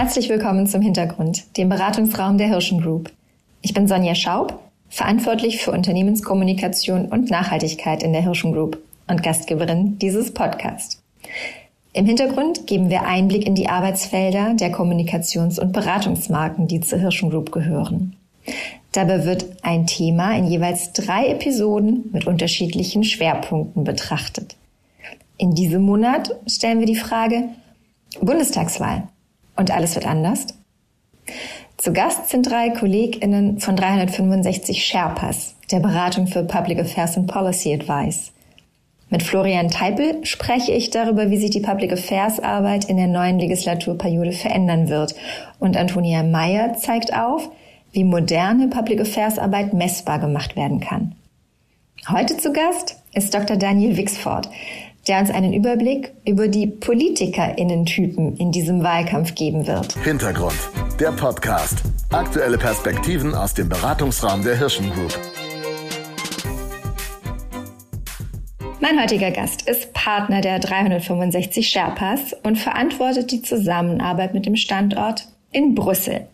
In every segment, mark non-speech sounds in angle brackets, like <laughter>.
Herzlich willkommen zum Hintergrund, dem Beratungsraum der Hirschen Group. Ich bin Sonja Schaub, verantwortlich für Unternehmenskommunikation und Nachhaltigkeit in der Hirschen Group und Gastgeberin dieses Podcasts. Im Hintergrund geben wir Einblick in die Arbeitsfelder der Kommunikations- und Beratungsmarken, die zur Hirschen Group gehören. Dabei wird ein Thema in jeweils drei Episoden mit unterschiedlichen Schwerpunkten betrachtet. In diesem Monat stellen wir die Frage Bundestagswahl. Und alles wird anders? Zu Gast sind drei KollegInnen von 365 Sherpas, der Beratung für Public Affairs and Policy Advice. Mit Florian Teipel spreche ich darüber, wie sich die Public Affairs Arbeit in der neuen Legislaturperiode verändern wird. Und Antonia Meyer zeigt auf, wie moderne Public Affairs Arbeit messbar gemacht werden kann. Heute zu Gast ist Dr. Daniel Wixford, der uns einen Überblick über die PolitikerInnen-Typen in diesem Wahlkampf geben wird. Hintergrund, der Podcast. Aktuelle Perspektiven aus dem Beratungsraum der Hirschen Group. Mein heutiger Gast ist Partner der 365 Sherpas und verantwortet die Zusammenarbeit mit dem Standort in Brüssel.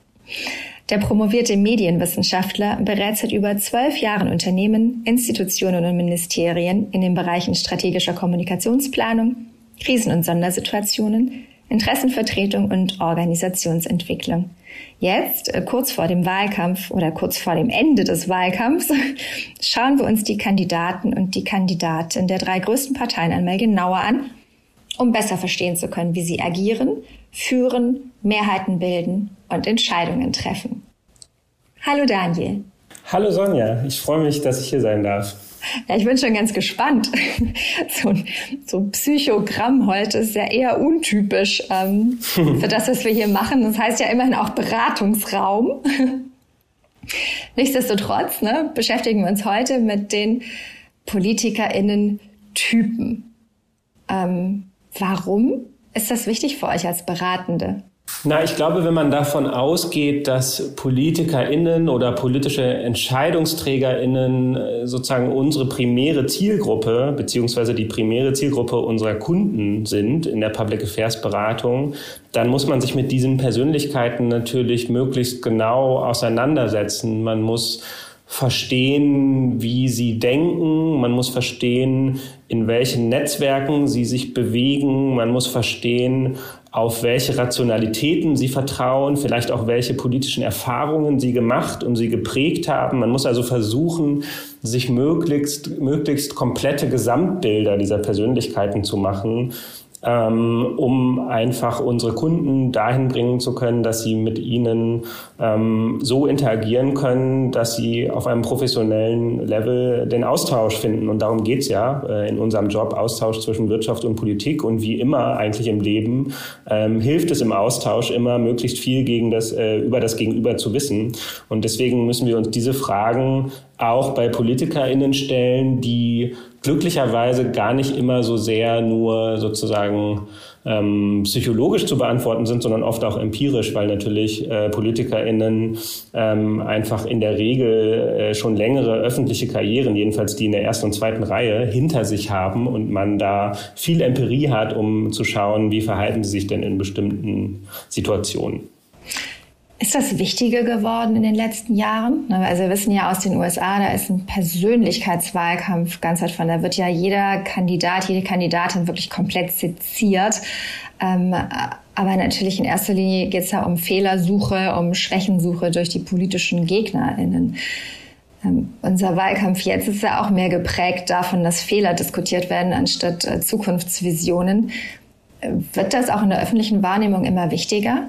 Der promovierte Medienwissenschaftler berät seit über zwölf Jahren Unternehmen, Institutionen und Ministerien in den Bereichen strategischer Kommunikationsplanung, Krisen- und Sondersituationen, Interessenvertretung und Organisationsentwicklung. Jetzt, äh, kurz vor dem Wahlkampf oder kurz vor dem Ende des Wahlkampfs, <laughs> schauen wir uns die Kandidaten und die Kandidaten der drei größten Parteien einmal genauer an, um besser verstehen zu können, wie sie agieren, führen, Mehrheiten bilden und Entscheidungen treffen. Hallo Daniel. Hallo Sonja, ich freue mich, dass ich hier sein darf. Ja, ich bin schon ganz gespannt. <laughs> So ein so Psychogramm heute ist ja eher untypisch ähm, <laughs> für das, was wir hier machen. Das heißt ja immerhin auch Beratungsraum. <laughs> Nichtsdestotrotz ne, beschäftigen wir uns heute mit den PolitikerInnen-Typen. Ähm, warum ist das wichtig für euch als Beratende? Na, ich glaube, wenn man davon ausgeht, dass PolitikerInnen oder politische EntscheidungsträgerInnen äh, sozusagen unsere primäre Zielgruppe beziehungsweise die primäre Zielgruppe unserer Kunden sind in der Public Affairs Beratung, dann muss man sich mit diesen Persönlichkeiten natürlich möglichst genau auseinandersetzen. Man muss verstehen, wie sie denken, man muss verstehen, in welchen Netzwerken sie sich bewegen, man muss verstehen, auf welche Rationalitäten sie vertrauen, vielleicht auch welche politischen Erfahrungen sie gemacht und sie geprägt haben. Man muss also versuchen, sich möglichst, möglichst komplette Gesamtbilder dieser Persönlichkeiten zu machen um einfach unsere Kunden dahin bringen zu können, dass sie mit ihnen ähm, so interagieren können, dass sie auf einem professionellen Level den Austausch finden. Und darum geht's ja äh, in unserem Job, Austausch zwischen Wirtschaft und Politik. Und wie immer eigentlich im Leben ähm, hilft es im Austausch immer, möglichst viel gegen das, äh, über das Gegenüber zu wissen. Und deswegen müssen wir uns diese Fragen auch bei PolitikerInnen stellen, die glücklicherweise gar nicht immer so sehr nur sozusagen ähm, psychologisch zu beantworten sind, sondern oft auch empirisch, weil natürlich äh, PolitikerInnen ähm, einfach in der Regel äh, schon längere öffentliche Karrieren, jedenfalls die in der ersten und zweiten Reihe, hinter sich haben und man da viel Empirie hat, um zu schauen, wie verhalten sie sich denn in bestimmten Situationen. Ist das wichtiger geworden in den letzten Jahren? Also wir wissen ja aus den USA, da ist ein Persönlichkeitswahlkampf ganz weit von. Da wird ja jeder Kandidat, jede Kandidatin wirklich komplett seziert. Ähm, aber natürlich in erster Linie geht es ja um Fehlersuche, um Schwächensuche durch die politischen GegnerInnen. Ähm, unser Wahlkampf jetzt ist ja auch mehr geprägt davon, dass Fehler diskutiert werden anstatt äh, Zukunftsvisionen. Äh, wird das auch in der öffentlichen Wahrnehmung immer wichtiger?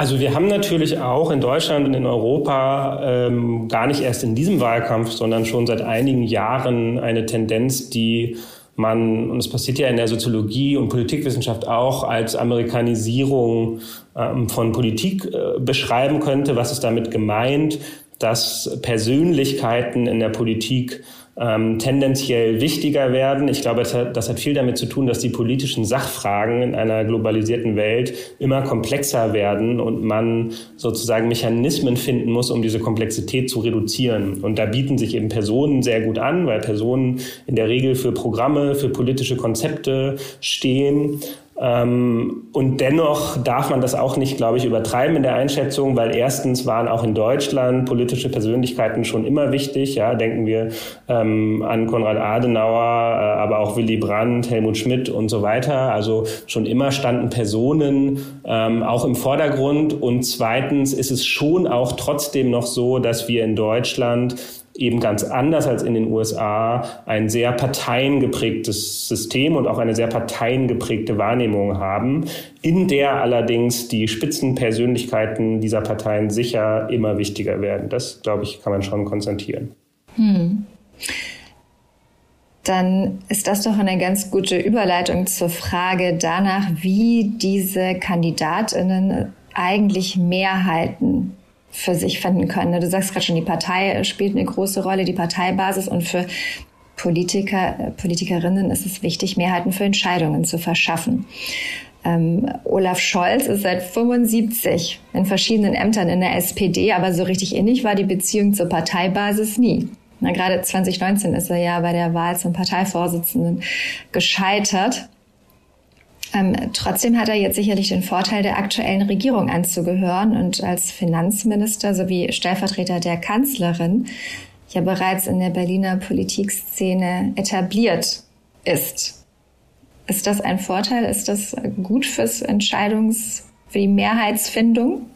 Also wir haben natürlich auch in Deutschland und in Europa ähm, gar nicht erst in diesem Wahlkampf, sondern schon seit einigen Jahren eine Tendenz, die man, und es passiert ja in der Soziologie und Politikwissenschaft auch, als Amerikanisierung ähm, von Politik äh, beschreiben könnte. Was ist damit gemeint? Dass Persönlichkeiten in der Politik ähm, tendenziell wichtiger werden. Ich glaube, das hat, das hat viel damit zu tun, dass die politischen Sachfragen in einer globalisierten Welt immer komplexer werden und man sozusagen Mechanismen finden muss, um diese Komplexität zu reduzieren. Und da bieten sich eben Personen sehr gut an, weil Personen in der Regel für Programme, für politische Konzepte stehen und dennoch darf man das auch nicht, glaube ich, übertreiben in der Einschätzung, weil erstens waren auch in Deutschland politische Persönlichkeiten schon immer wichtig. Ja, denken wir ähm, an Konrad Adenauer, äh, aber auch Willy Brandt, Helmut Schmidt und so weiter. Also schon immer standen Personen ähm, auch im Vordergrund. Und zweitens ist es schon auch trotzdem noch so, dass wir in Deutschland eben ganz anders als in den USA ein sehr parteiengeprägtes System und auch eine sehr parteiengeprägte Wahrnehmung haben, in der allerdings die Spitzenpersönlichkeiten dieser Parteien sicher immer wichtiger werden. Das, glaube ich, kann man schon konstatieren. Hm. Dann ist das doch eine ganz gute Überleitung zur Frage danach, wie diese Kandidatinnen eigentlich Mehrheiten für sich finden können. Du sagst gerade schon, die Partei spielt eine große Rolle, die Parteibasis und für Politiker, äh, Politikerinnen ist es wichtig, Mehrheiten für Entscheidungen zu verschaffen. Ähm, Olaf Scholz ist seit 75 in verschiedenen Ämtern in der SPD, aber so richtig innig war die Beziehung zur Parteibasis nie. Na, gerade 2019 ist er ja bei der Wahl zum Parteivorsitzenden gescheitert. Ähm, trotzdem hat er jetzt sicherlich den Vorteil, der aktuellen Regierung anzugehören und als Finanzminister sowie Stellvertreter der Kanzlerin ja bereits in der Berliner Politikszene etabliert ist. Ist das ein Vorteil? Ist das gut fürs Entscheidungs, für die Mehrheitsfindung?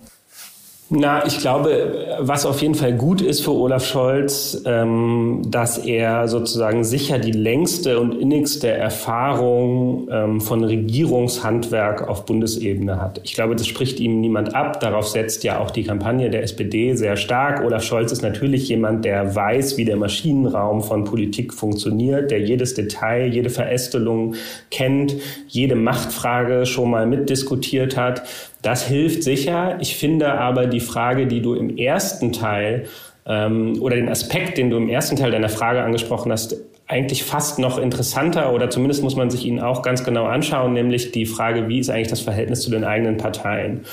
Na, ich glaube, was auf jeden Fall gut ist für Olaf Scholz, ähm, dass er sozusagen sicher die längste und innigste Erfahrung ähm, von Regierungshandwerk auf Bundesebene hat. Ich glaube, das spricht ihm niemand ab. Darauf setzt ja auch die Kampagne der SPD sehr stark. Olaf Scholz ist natürlich jemand, der weiß, wie der Maschinenraum von Politik funktioniert, der jedes Detail, jede Verästelung kennt, jede Machtfrage schon mal mitdiskutiert hat das hilft sicher. Ich finde aber die Frage, die du im ersten Teil ähm, oder den Aspekt, den du im ersten Teil deiner Frage angesprochen hast, eigentlich fast noch interessanter oder zumindest muss man sich ihn auch ganz genau anschauen, nämlich die Frage, wie ist eigentlich das Verhältnis zu den eigenen Parteien?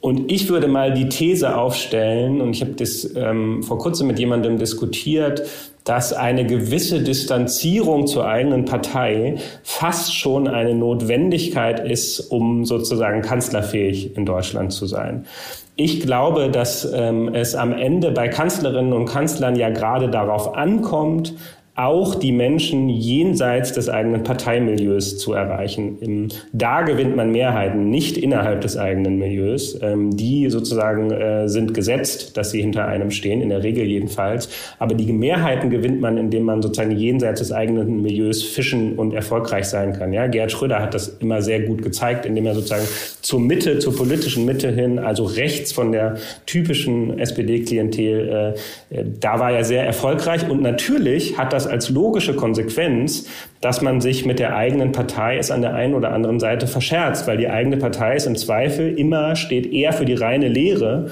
Und ich würde mal die These aufstellen, und ich habe das ähm, vor kurzem mit jemandem diskutiert, dass eine gewisse Distanzierung zur eigenen Partei fast schon eine Notwendigkeit ist, um sozusagen kanzlerfähig in Deutschland zu sein. Ich glaube, dass ähm, es am Ende bei Kanzlerinnen und Kanzlern ja gerade darauf ankommt, auch die Menschen jenseits des eigenen Parteimilieus zu erreichen. Da gewinnt man Mehrheiten, nicht innerhalb des eigenen Milieus. Ähm, die sozusagen äh, sind gesetzt, dass sie hinter einem stehen, in der Regel jedenfalls. Aber die Mehrheiten gewinnt man, indem man sozusagen jenseits des eigenen Milieus fischen und erfolgreich sein kann. Ja, Gerhard Schröder hat das immer sehr gut gezeigt, indem er sozusagen zur Mitte, zur politischen Mitte hin, also rechts von der typischen SPD-Klientel, äh, äh, da war er sehr erfolgreich. Und natürlich hat das das als logische Konsequenz, dass man sich mit der eigenen Partei es an der einen oder anderen Seite verscherzt, weil die eigene Partei ist im Zweifel immer, steht eher für die reine Lehre,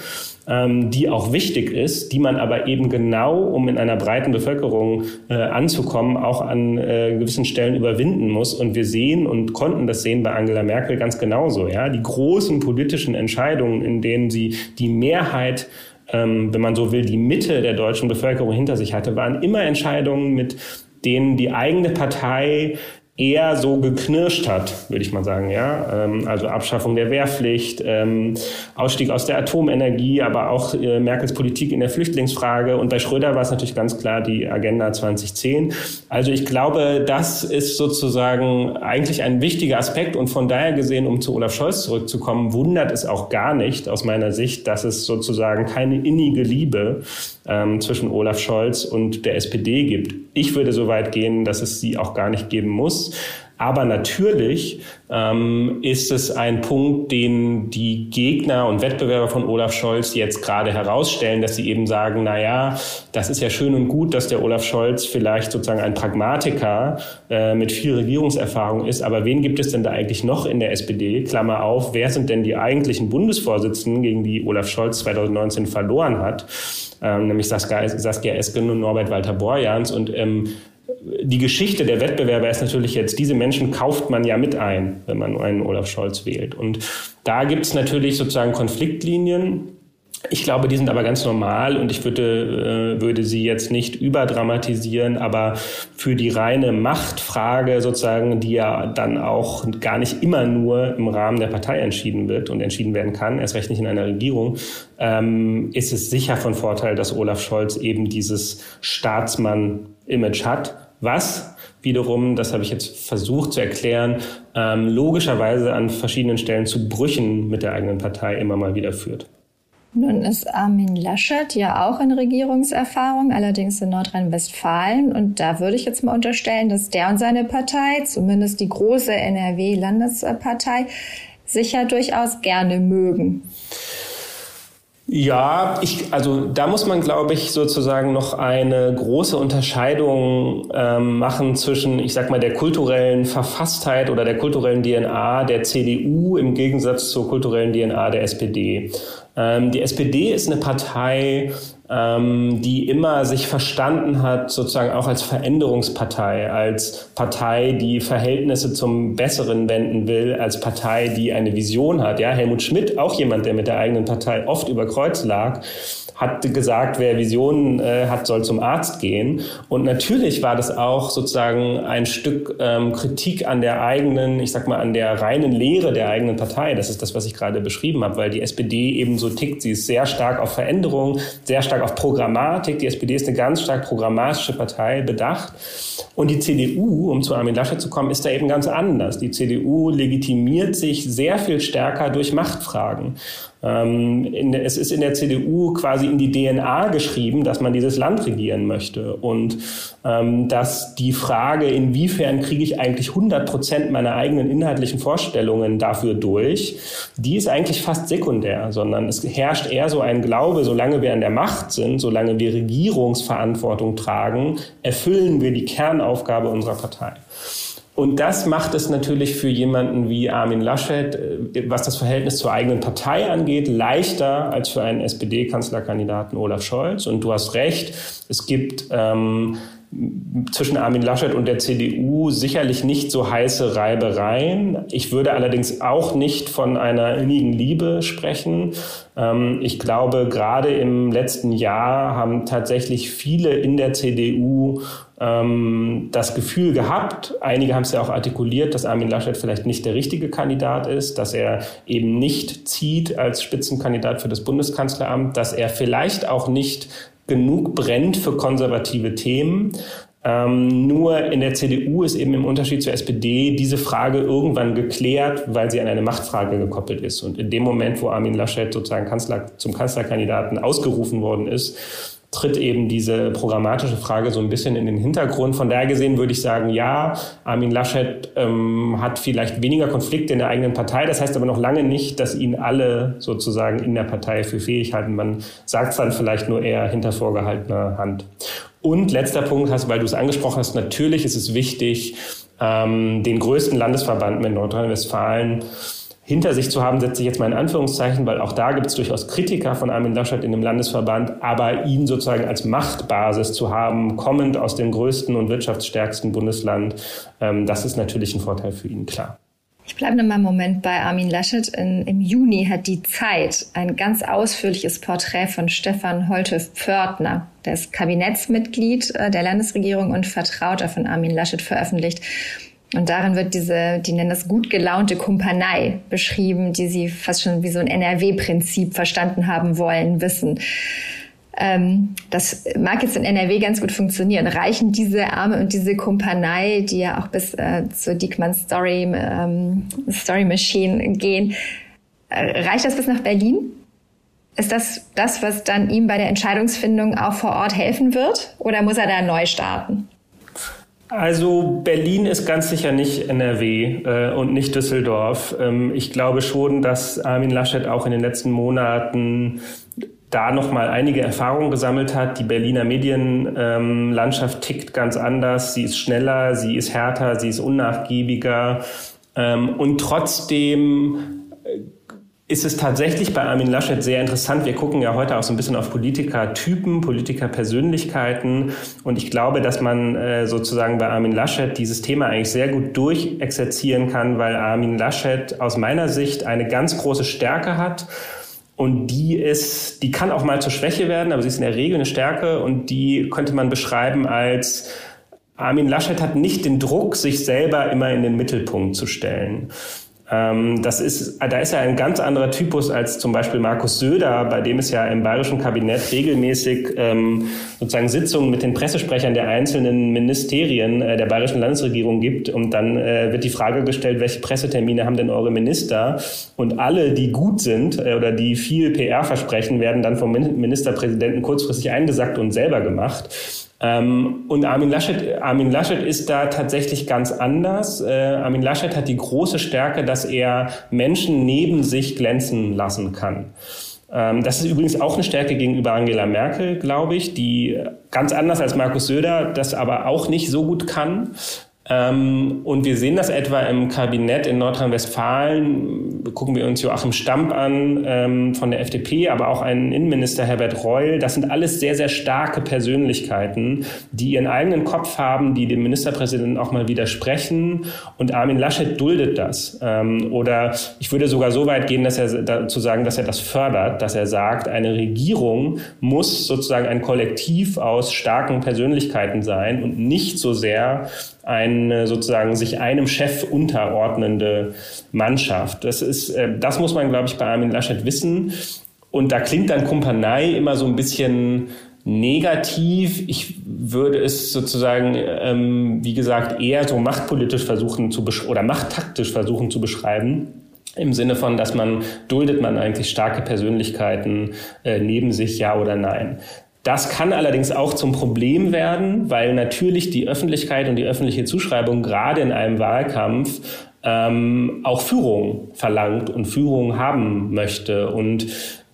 ähm, die auch wichtig ist, die man aber eben genau, um in einer breiten Bevölkerung äh, anzukommen, auch an äh, gewissen Stellen überwinden muss. Und wir sehen und konnten das sehen bei Angela Merkel ganz genauso. Ja, die großen politischen Entscheidungen, in denen sie die Mehrheit ähm, wenn man so will, die Mitte der deutschen Bevölkerung hinter sich hatte, waren immer Entscheidungen, mit denen die eigene Partei eher so geknirscht hat, würde ich mal sagen, ja. Ähm, also Abschaffung der Wehrpflicht, ähm, Ausstieg aus der Atomenergie, aber auch äh, Merkels Politik in der Flüchtlingsfrage. Und bei Schröder war es natürlich ganz klar die Agenda 2010. Also ich glaube, das ist sozusagen eigentlich ein wichtiger Aspekt. Und von daher gesehen, um zu Olaf Scholz zurückzukommen, wundert es auch gar nicht aus meiner Sicht, dass es sozusagen keine innige Liebe ähm, zwischen Olaf Scholz und der SPD gibt. Ich würde so weit gehen, dass es sie auch gar nicht geben muss. Aber natürlich ähm, ist es ein Punkt, den die Gegner und Wettbewerber von Olaf Scholz jetzt gerade herausstellen, dass sie eben sagen, na ja, das ist ja schön und gut, dass der Olaf Scholz vielleicht sozusagen ein Pragmatiker äh, mit viel Regierungserfahrung ist, aber wen gibt es denn da eigentlich noch in der SPD? Klammer auf, wer sind denn die eigentlichen Bundesvorsitzenden, gegen die Olaf Scholz 2019 verloren hat? Ähm, nämlich Saskia, Esken und Norbert Walter Borjans und ähm, die Geschichte der Wettbewerber ist natürlich jetzt, diese Menschen kauft man ja mit ein, wenn man einen Olaf Scholz wählt. Und da gibt es natürlich sozusagen Konfliktlinien. Ich glaube, die sind aber ganz normal und ich würde, äh, würde sie jetzt nicht überdramatisieren, aber für die reine Machtfrage sozusagen, die ja dann auch gar nicht immer nur im Rahmen der Partei entschieden wird und entschieden werden kann, erst recht nicht in einer Regierung, ähm, ist es sicher von Vorteil, dass Olaf Scholz eben dieses Staatsmann-Image hat, was wiederum, das habe ich jetzt versucht zu erklären, ähm, logischerweise an verschiedenen Stellen zu Brüchen mit der eigenen Partei immer mal wieder führt. Nun ist Armin Laschet ja auch in Regierungserfahrung, allerdings in Nordrhein-Westfalen. Und da würde ich jetzt mal unterstellen, dass der und seine Partei, zumindest die große NRW-Landespartei, sich ja durchaus gerne mögen. Ja, ich, also da muss man, glaube ich, sozusagen noch eine große Unterscheidung ähm, machen zwischen, ich sag mal, der kulturellen Verfasstheit oder der kulturellen DNA der CDU im Gegensatz zur kulturellen DNA der SPD. Ähm, die SPD ist eine Partei, ähm, die immer sich verstanden hat, sozusagen auch als Veränderungspartei, als Partei, die Verhältnisse zum Besseren wenden will, als Partei, die eine Vision hat. Ja, Helmut Schmidt, auch jemand, der mit der eigenen Partei oft über Kreuz lag, hat gesagt, wer Visionen äh, hat, soll zum Arzt gehen. Und natürlich war das auch sozusagen ein Stück ähm, Kritik an der eigenen, ich sag mal, an der reinen Lehre der eigenen Partei. Das ist das, was ich gerade beschrieben habe, weil die SPD eben so tickt. Sie ist sehr stark auf Veränderung, sehr stark auf Programmatik. Die SPD ist eine ganz stark programmatische Partei, bedacht. Und die CDU, um zu Armin Laschet zu kommen, ist da eben ganz anders. Die CDU legitimiert sich sehr viel stärker durch Machtfragen. Ähm, es ist in der CDU quasi in die DNA geschrieben, dass man dieses Land regieren möchte und ähm, dass die Frage, inwiefern kriege ich eigentlich 100 Prozent meiner eigenen inhaltlichen Vorstellungen dafür durch, die ist eigentlich fast sekundär, sondern es herrscht eher so ein Glaube, solange wir an der Macht sind, solange wir Regierungsverantwortung tragen, erfüllen wir die Kernaufgabe unserer Partei. Und das macht es natürlich für jemanden wie Armin Laschet, äh, was das Verhältnis zur eigenen Partei angeht, leichter als für einen SPD-Kanzlerkandidaten Olaf Scholz. Und du hast recht, es gibt ähm, zwischen Armin Laschet und der CDU sicherlich nicht so heiße Reibereien. Ich würde allerdings auch nicht von einer innigen Liebe sprechen. Ähm, ich glaube, gerade im letzten Jahr haben tatsächlich viele in der CDU ähm, das Gefühl gehabt, einige haben es ja auch artikuliert, dass Armin Laschet vielleicht nicht der richtige Kandidat ist, dass er eben nicht zieht als Spitzenkandidat für das Bundeskanzleramt, dass er vielleicht auch nicht genug brennt für konservative Themen. Ähm, nur in der CDU ist eben im Unterschied zur SPD diese Frage irgendwann geklärt, weil sie an eine Machtfrage gekoppelt ist. Und in dem Moment, wo Armin Laschet sozusagen Kanzler, zum Kanzlerkandidaten ausgerufen worden ist, tritt eben diese programmatische Frage so ein bisschen in den Hintergrund. Von daher gesehen würde ich sagen, ja, Armin Laschet ähm, hat vielleicht weniger Konflikte in der eigenen Partei. Das heißt aber noch lange nicht, dass ihn alle sozusagen in der Partei für fähig halten. Man sagt es dann vielleicht nur eher hinter vorgehaltener Hand. Und letzter Punkt, hast, weil du es angesprochen hast, natürlich ist es wichtig, ähm, den größten Landesverband mit Nordrhein-Westfalen hinter sich zu haben, setze ich jetzt mal in Anführungszeichen, weil auch da gibt es durchaus Kritiker von Armin Laschet in dem Landesverband, aber ihn sozusagen als Machtbasis zu haben, kommend aus dem größten und wirtschaftsstärksten Bundesland, ähm, das ist natürlich ein Vorteil für ihn, klar. Ich bleibe noch mal einen Moment bei Armin Laschet. In, Im Juni hat die Zeit ein ganz ausführliches Porträt von Stefan Holte-Pförtner, der ist Kabinettsmitglied äh, der Landesregierung und Vertrauter von Armin Laschet, veröffentlicht. Und darin wird diese, die nennen das gut gelaunte Kumpanei beschrieben, die sie fast schon wie so ein NRW-Prinzip verstanden haben wollen, wissen. Ähm, das mag jetzt in NRW ganz gut funktionieren. Reichen diese Arme und diese Kumpanei, die ja auch bis äh, zur Diekmann Story, ähm, Story Machine gehen, äh, reicht das bis nach Berlin? Ist das das, was dann ihm bei der Entscheidungsfindung auch vor Ort helfen wird? Oder muss er da neu starten? Also Berlin ist ganz sicher nicht NRW äh, und nicht Düsseldorf. Ähm, ich glaube schon, dass Armin Laschet auch in den letzten Monaten da noch mal einige Erfahrungen gesammelt hat. Die Berliner Medienlandschaft ähm, tickt ganz anders. Sie ist schneller, sie ist härter, sie ist unnachgiebiger. Ähm, und trotzdem äh, ist es tatsächlich bei Armin Laschet sehr interessant. Wir gucken ja heute auch so ein bisschen auf Politikertypen, Politikerpersönlichkeiten. Und ich glaube, dass man äh, sozusagen bei Armin Laschet dieses Thema eigentlich sehr gut durchexerzieren kann, weil Armin Laschet aus meiner Sicht eine ganz große Stärke hat Und die ist, die kann auch mal zur Schwäche werden, aber sie ist in der Regel eine Stärke und die könnte man beschreiben als Armin Laschet hat nicht den Druck, sich selber immer in den Mittelpunkt zu stellen. Ähm, das ist, da ist er ein ganz anderer Typus als zum Beispiel Markus Söder, bei dem es ja im bayerischen Kabinett regelmäßig ähm, sozusagen Sitzungen mit den Pressesprechern der einzelnen Ministerien äh, der bayerischen Landesregierung gibt. Und dann äh, wird die Frage gestellt, welche Pressetermine haben denn eure Minister? Und alle, die gut sind äh, oder die viel PR versprechen, werden dann vom Ministerpräsidenten kurzfristig eingesackt und selber gemacht. Ähm, und Armin Laschet, Armin Laschet ist da tatsächlich ganz anders. Äh, Armin Laschet hat die große Stärke, dass er Menschen neben sich glänzen lassen kann. Ähm, das ist übrigens auch eine Stärke gegenüber Angela Merkel, glaube ich, die ganz anders als Markus Söder das aber auch nicht so gut kann. Ähm, und wir sehen das etwa im Kabinett in Nordrhein-Westfalen. Gucken wir uns Joachim Stamp an ähm, von der FDP, aber auch einen Innenminister Herbert Reul. Das sind alles sehr, sehr starke Persönlichkeiten, die ihren eigenen Kopf haben, die dem Ministerpräsidenten auch mal widersprechen. Und Armin Laschet duldet das. Ähm, oder ich würde sogar so weit gehen, dass er dazu sagen, dass er das fördert, dass er sagt, eine Regierung muss sozusagen ein Kollektiv aus starken Persönlichkeiten sein und nicht so sehr eine sozusagen sich einem Chef unterordnende Mannschaft. Das ist, äh, das muss man, glaube ich, bei Armin Laschet wissen. Und da klingt dann Kumpanei immer so ein bisschen negativ. Ich würde es sozusagen, ähm, wie gesagt, eher so machtpolitisch versuchen zu oder machttaktisch versuchen zu beschreiben. Im Sinne von, dass man duldet man eigentlich starke Persönlichkeiten äh, neben sich, ja oder nein. Das kann allerdings auch zum Problem werden, weil natürlich die Öffentlichkeit und die öffentliche Zuschreibung gerade in einem Wahlkampf ähm, auch Führung verlangt und Führung haben möchte. Und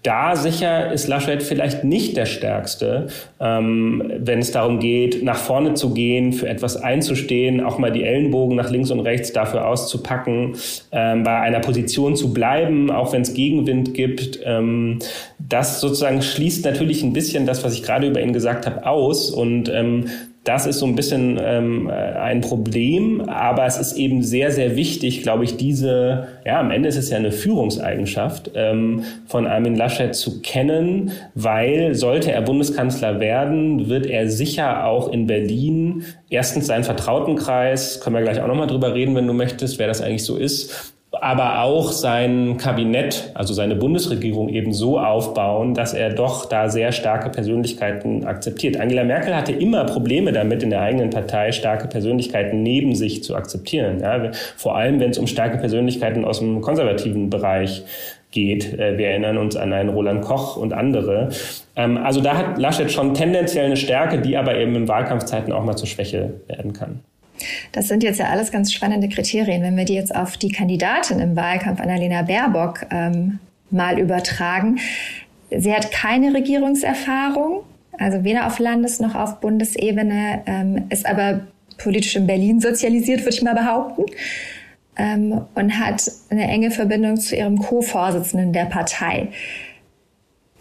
da sicher ist Laschet vielleicht nicht der Stärkste, ähm, wenn es darum geht, nach vorne zu gehen, für etwas einzustehen, auch mal die Ellenbogen nach links und rechts dafür auszupacken, ähm, bei einer Position zu bleiben, auch wenn es Gegenwind gibt. Ähm, das sozusagen schließt natürlich ein bisschen das, was ich gerade über ihn gesagt habe, aus. Und ähm, das ist so ein bisschen ähm, ein Problem, aber es ist eben sehr, sehr wichtig, glaube ich, diese, ja, am Ende ist es ja eine Führungseigenschaft ähm, von Armin Laschet zu kennen, weil sollte er Bundeskanzler werden, wird er sicher auch in Berlin erstens seinen Vertrautenkreis, können wir gleich auch nochmal drüber reden, wenn du möchtest, wer das eigentlich so ist, aber auch sein Kabinett, also seine Bundesregierung eben so aufbauen, dass er doch da sehr starke Persönlichkeiten akzeptiert. Angela Merkel hatte immer Probleme damit, in der eigenen Partei starke Persönlichkeiten neben sich zu akzeptieren. Ja, vor allem, wenn es um starke Persönlichkeiten aus dem konservativen Bereich geht. Äh, wir erinnern uns an einen Roland Koch und andere. Ähm, also da hat Laschet schon tendenziell eine Stärke, die aber eben in Wahlkampfzeiten auch mal zur Schwäche werden kann. Das sind jetzt ja alles ganz spannende Kriterien. Wenn wir die jetzt auf die Kandidatin im Wahlkampf, Annalena Baerbock, ähm, mal übertragen. Sie hat keine Regierungserfahrung, also weder auf Landes- noch auf Bundesebene, ähm, ist aber politisch in Berlin sozialisiert, würde ich mal behaupten, ähm, und hat eine enge Verbindung zu ihrem Co-Vorsitzenden der Partei.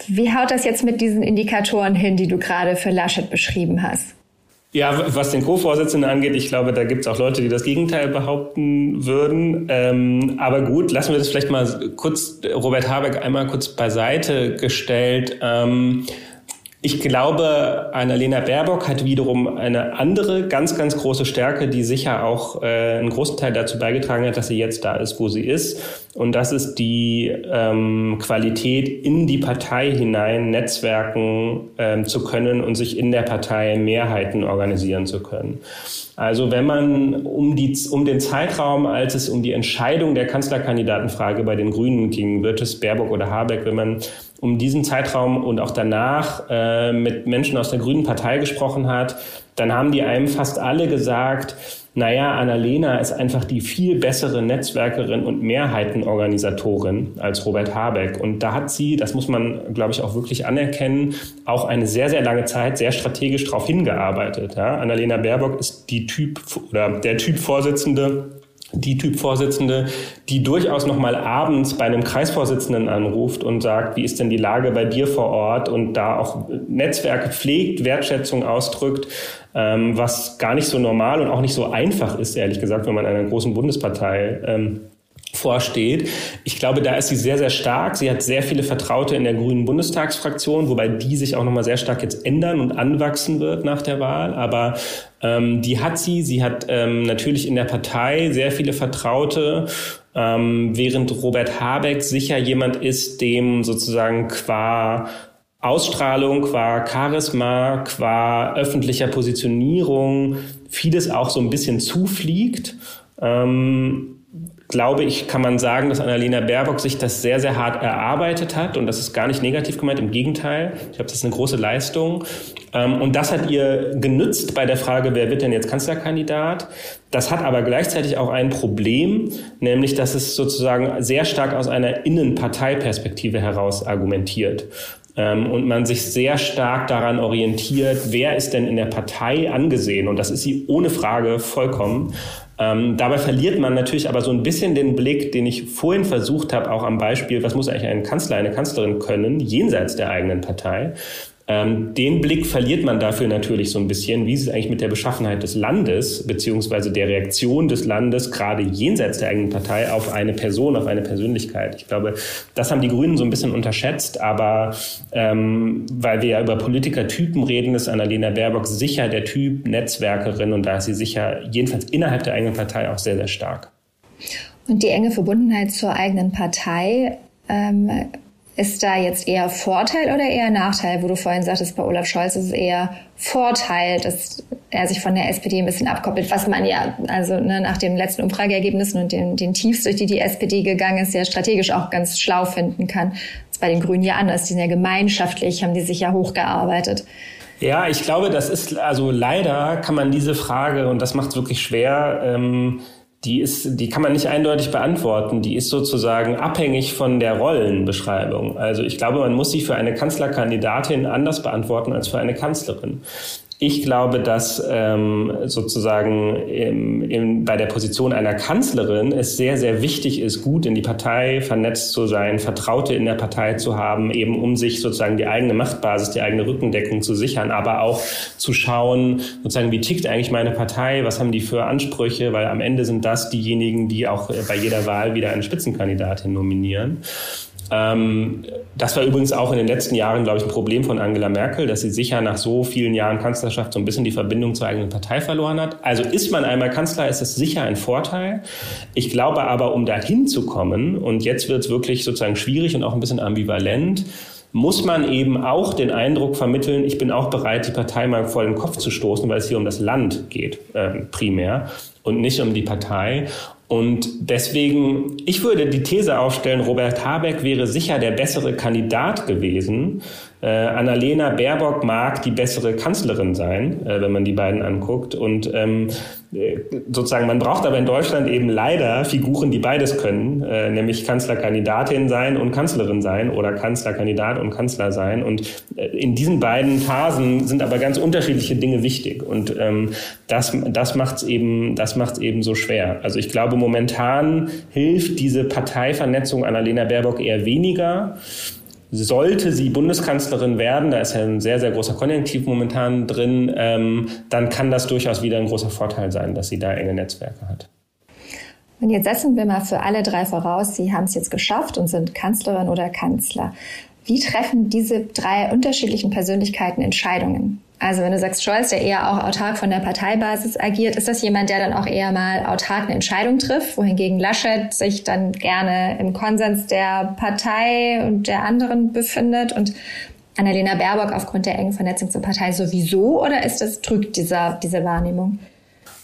Wie haut das jetzt mit diesen Indikatoren hin, die du gerade für Laschet beschrieben hast? Ja, was den Co-Vorsitzenden angeht, ich glaube, da gibt es auch Leute, die das Gegenteil behaupten würden. Ähm, aber gut, lassen wir das vielleicht mal kurz, Robert Habeck einmal kurz beiseite gestellt. Ähm, ich glaube, Annalena Baerbock hat wiederum eine andere ganz, ganz große Stärke, die sicher auch äh, einen großen Teil dazu beigetragen hat, dass sie jetzt da ist, wo sie ist. Und das ist die ähm, Qualität, in die Partei hinein Netzwerken ähm, zu können und sich in der Partei Mehrheiten organisieren zu können. Also wenn man um, die, um den Zeitraum, als es um die Entscheidung der Kanzlerkandidatenfrage bei den Grünen ging, wird es Baerbock oder Habeck, wenn man um diesen Zeitraum und auch danach äh, mit Menschen aus der Grünen Partei gesprochen hat, dann haben die einem fast alle gesagt, naja, Annalena ist einfach die viel bessere Netzwerkerin und Mehrheitenorganisatorin als Robert Habeck. Und da hat sie, das muss man, glaube ich, auch wirklich anerkennen, auch eine sehr, sehr lange Zeit sehr strategisch darauf hingearbeitet. Ja? Annalena Baerbock ist die Typ oder der Typ Vorsitzende die Typvorsitzende, die durchaus noch mal abends bei einem Kreisvorsitzenden anruft und sagt, wie ist denn die Lage bei dir vor Ort? Und da auch Netzwerke pflegt, Wertschätzung ausdrückt, ähm, was gar nicht so normal und auch nicht so einfach ist, ehrlich gesagt, wenn man einer großen Bundespartei ähm, vorsteht. Ich glaube, da ist sie sehr, sehr stark. Sie hat sehr viele Vertraute in der grünen Bundestagsfraktion, wobei die sich auch nochmal sehr stark jetzt ändern und anwachsen wird nach der Wahl. Aber ähm, die hat sie. Sie hat ähm, natürlich in der Partei sehr viele Vertraute. Ähm, während Robert Habeck sicher jemand ist, dem sozusagen qua Ausstrahlung, qua Charisma, qua öffentlicher Positionierung vieles auch so ein bisschen zufliegt. Ähm, glaube ich, kann man sagen, dass Annalena Baerbock sich das sehr, sehr hart erarbeitet hat. Und das ist gar nicht negativ gemeint, im Gegenteil. Ich glaube, das ist eine große Leistung. Ähm, und das hat ihr genützt bei der Frage, wer wird denn jetzt Kanzlerkandidat? Das hat aber gleichzeitig auch ein Problem, nämlich, dass es sozusagen sehr stark aus einer Innenparteiperspektive heraus argumentiert ähm, und man sich sehr stark daran orientiert, wer ist denn in der Partei angesehen. Und das ist sie ohne Frage vollkommen. Ähm, dabei verliert man natürlich aber so ein bisschen den Blick, den ich vorhin versucht habe, auch am Beispiel, was muss eigentlich ein Kanzler, eine Kanzlerin können, jenseits der eigenen Partei. Ähm, den Blick verliert man dafür natürlich so ein bisschen, wie ist es eigentlich mit der Beschaffenheit des Landes beziehungsweise der Reaktion des Landes gerade jenseits der eigenen Partei auf eine Person, auf eine Persönlichkeit. Ich glaube, das haben die Grünen so ein bisschen unterschätzt, aber ähm, weil wir ja über Politikertypen reden, ist Annalena Baerbock sicher der Typ Netzwerkerin und da ist sie sicher jedenfalls innerhalb der eigenen Partei auch sehr, sehr stark. Und die enge Verbundenheit zur eigenen Partei ähm, ist da jetzt eher Vorteil oder eher Nachteil, wo du vorhin sagtest, bei Olaf Scholz ist es eher Vorteil, dass er sich von der SPD ein bisschen abkoppelt, was man ja, also ne, nach den letzten Umfrageergebnissen und den, den Tiefs, durch die die SPD gegangen ist, ja strategisch auch ganz schlau finden kann. Das ist bei den Grünen ja anders. Die sind ja gemeinschaftlich, haben die sich ja hochgearbeitet. Ja, ich glaube, das ist, also leider kann man diese Frage, und das macht es wirklich schwer, ähm, die ist, die kann man nicht eindeutig beantworten. Die ist sozusagen abhängig von der Rollenbeschreibung. Also ich glaube, man muss sie für eine Kanzlerkandidatin anders beantworten als für eine Kanzlerin. Ich glaube, dass ähm, sozusagen im, im, bei der Position einer Kanzlerin es sehr, sehr wichtig ist, gut in die Partei vernetzt zu sein, Vertraute in der Partei zu haben, eben um sich sozusagen die eigene Machtbasis, die eigene Rückendeckung zu sichern, aber auch zu schauen, sozusagen, wie tickt eigentlich meine Partei, was haben die für Ansprüche, weil am Ende sind das diejenigen, die auch bei jeder Wahl wieder eine Spitzenkandidatin nominieren. Ähm, das war übrigens auch in den letzten Jahren, glaube ich, ein Problem von Angela Merkel, dass sie sicher nach so vielen Jahren Kanzlerschaft so ein bisschen die Verbindung zur eigenen Partei verloren hat. Also ist man einmal Kanzler, ist es sicher ein Vorteil. Ich glaube aber, um dahin zu kommen, und jetzt wird es wirklich sozusagen schwierig und auch ein bisschen ambivalent, muss man eben auch den Eindruck vermitteln, ich bin auch bereit, die Partei mal vor den Kopf zu stoßen, weil es hier um das Land geht, äh, primär, und nicht um die Partei. Und deswegen, ich würde die These aufstellen, Robert Habeck wäre sicher der bessere Kandidat gewesen. Äh, Annalena Baerbock mag die bessere Kanzlerin sein, äh, wenn man die beiden anguckt. Und ähm, äh, sozusagen, man braucht aber in Deutschland eben leider Figuren, die beides können, äh, nämlich Kanzlerkandidatin sein und Kanzlerin sein oder Kanzlerkandidat und Kanzler sein. Und äh, in diesen beiden Phasen sind aber ganz unterschiedliche Dinge wichtig. Und ähm, das, das macht es eben, das macht's eben so schwer. Also ich glaube, momentan hilft diese Parteivernetzung Annalena Baerbock eher weniger. Sollte sie Bundeskanzlerin werden, da ist ja ein sehr, sehr großer Konjunktiv momentan drin, ähm, dann kann das durchaus wieder ein großer Vorteil sein, dass sie da enge Netzwerke hat. Und jetzt setzen wir mal für alle drei voraus, Sie haben es jetzt geschafft und sind Kanzlerin oder Kanzler. Wie treffen diese drei unterschiedlichen Persönlichkeiten Entscheidungen? Also wenn du sagst Scholz, der eher auch autark von der Parteibasis agiert, ist das jemand, der dann auch eher mal autark eine Entscheidung trifft, wohingegen Laschet sich dann gerne im Konsens der Partei und der anderen befindet und Annalena Baerbock aufgrund der engen Vernetzung zur Partei sowieso oder ist das trügt dieser, diese Wahrnehmung?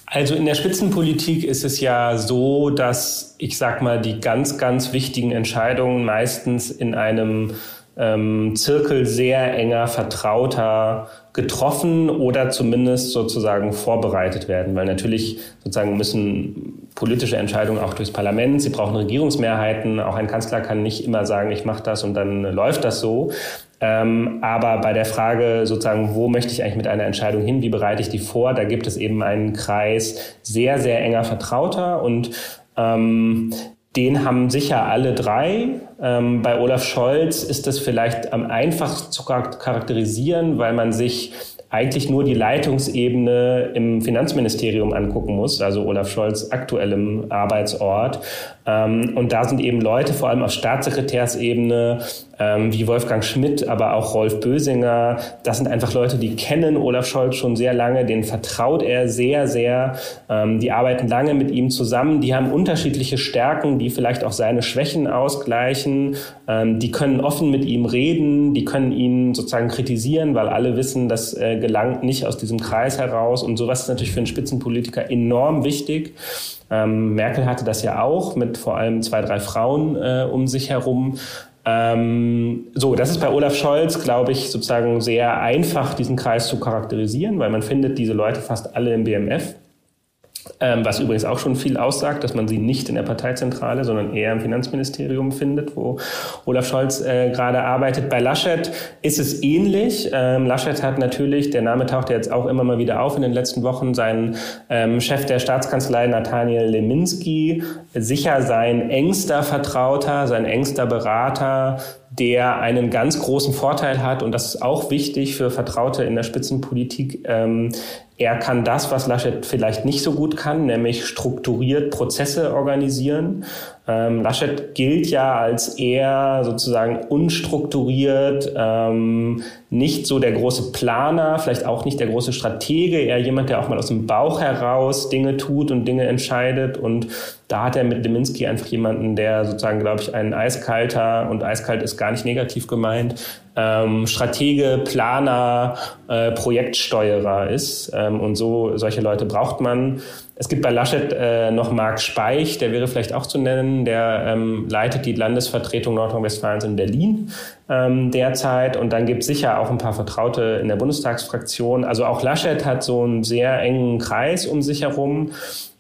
Also in der Spitzenpolitik ist es ja so, dass ich sag mal die ganz, ganz wichtigen Entscheidungen meistens in einem ähm, Zirkel sehr enger Vertrauter getroffen oder zumindest sozusagen vorbereitet werden, weil natürlich sozusagen müssen politische Entscheidungen auch durchs Parlament, sie brauchen Regierungsmehrheiten, auch ein Kanzler kann nicht immer sagen, ich mache das und dann läuft das so. Ähm, aber bei der Frage sozusagen, wo möchte ich eigentlich mit einer Entscheidung hin, wie bereite ich die vor, da gibt es eben einen Kreis sehr, sehr enger Vertrauter und ähm, den haben sicher alle drei. Ähm, bei Olaf Scholz ist das vielleicht am einfachsten zu charakterisieren, weil man sich eigentlich nur die Leitungsebene im Finanzministerium angucken muss, also Olaf Scholz aktuellem Arbeitsort. Ähm, und da sind eben Leute, vor allem auf Staatssekretärsebene, ähm, wie Wolfgang Schmidt, aber auch Rolf Bösinger. Das sind einfach Leute, die kennen Olaf Scholz schon sehr lange, denen vertraut er sehr, sehr. Ähm, die arbeiten lange mit ihm zusammen, die haben unterschiedliche Stärken, die vielleicht auch seine Schwächen ausgleichen. Ähm, die können offen mit ihm reden, die können ihn sozusagen kritisieren, weil alle wissen, dass äh, gelangt nicht aus diesem Kreis heraus. Und sowas ist natürlich für einen Spitzenpolitiker enorm wichtig. Ähm, Merkel hatte das ja auch mit vor allem zwei, drei Frauen äh, um sich herum. Ähm, so, das ist bei Olaf Scholz, glaube ich, sozusagen sehr einfach, diesen Kreis zu charakterisieren, weil man findet diese Leute fast alle im BMF. Ähm, was übrigens auch schon viel aussagt, dass man sie nicht in der Parteizentrale, sondern eher im Finanzministerium findet, wo Olaf Scholz äh, gerade arbeitet. Bei Laschet ist es ähnlich. Ähm, Laschet hat natürlich, der Name taucht ja jetzt auch immer mal wieder auf in den letzten Wochen, seinen ähm, Chef der Staatskanzlei Nathaniel Leminski, sicher sein engster Vertrauter, sein engster Berater, der einen ganz großen Vorteil hat, und das ist auch wichtig für Vertraute in der Spitzenpolitik. Ähm, er kann das, was Laschet vielleicht nicht so gut kann, nämlich strukturiert Prozesse organisieren. Ähm, Laschet gilt ja als eher sozusagen unstrukturiert, ähm, nicht so der große Planer, vielleicht auch nicht der große Stratege, eher jemand, der auch mal aus dem Bauch heraus Dinge tut und Dinge entscheidet. Und da hat er mit Leminski einfach jemanden, der sozusagen, glaube ich, ein eiskalter, und eiskalt ist gar nicht negativ gemeint, ähm, Stratege, Planer, äh, Projektsteuerer ist. Ähm, und so solche Leute braucht man. Es gibt bei Laschet äh, noch Marc Speich, der wäre vielleicht auch zu nennen, der ähm, leitet die Landesvertretung Nordrhein-Westfalens in Berlin ähm, derzeit. Und dann gibt es sicher auch ein paar Vertraute in der Bundestagsfraktion. Also auch Laschet hat so einen sehr engen Kreis um sich herum.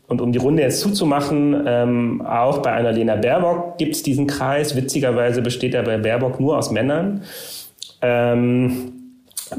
Und um die Runde jetzt zuzumachen, ähm, auch bei einer Lena Baerbock gibt es diesen Kreis. Witzigerweise besteht er bei Baerbock nur aus Männern. Ähm,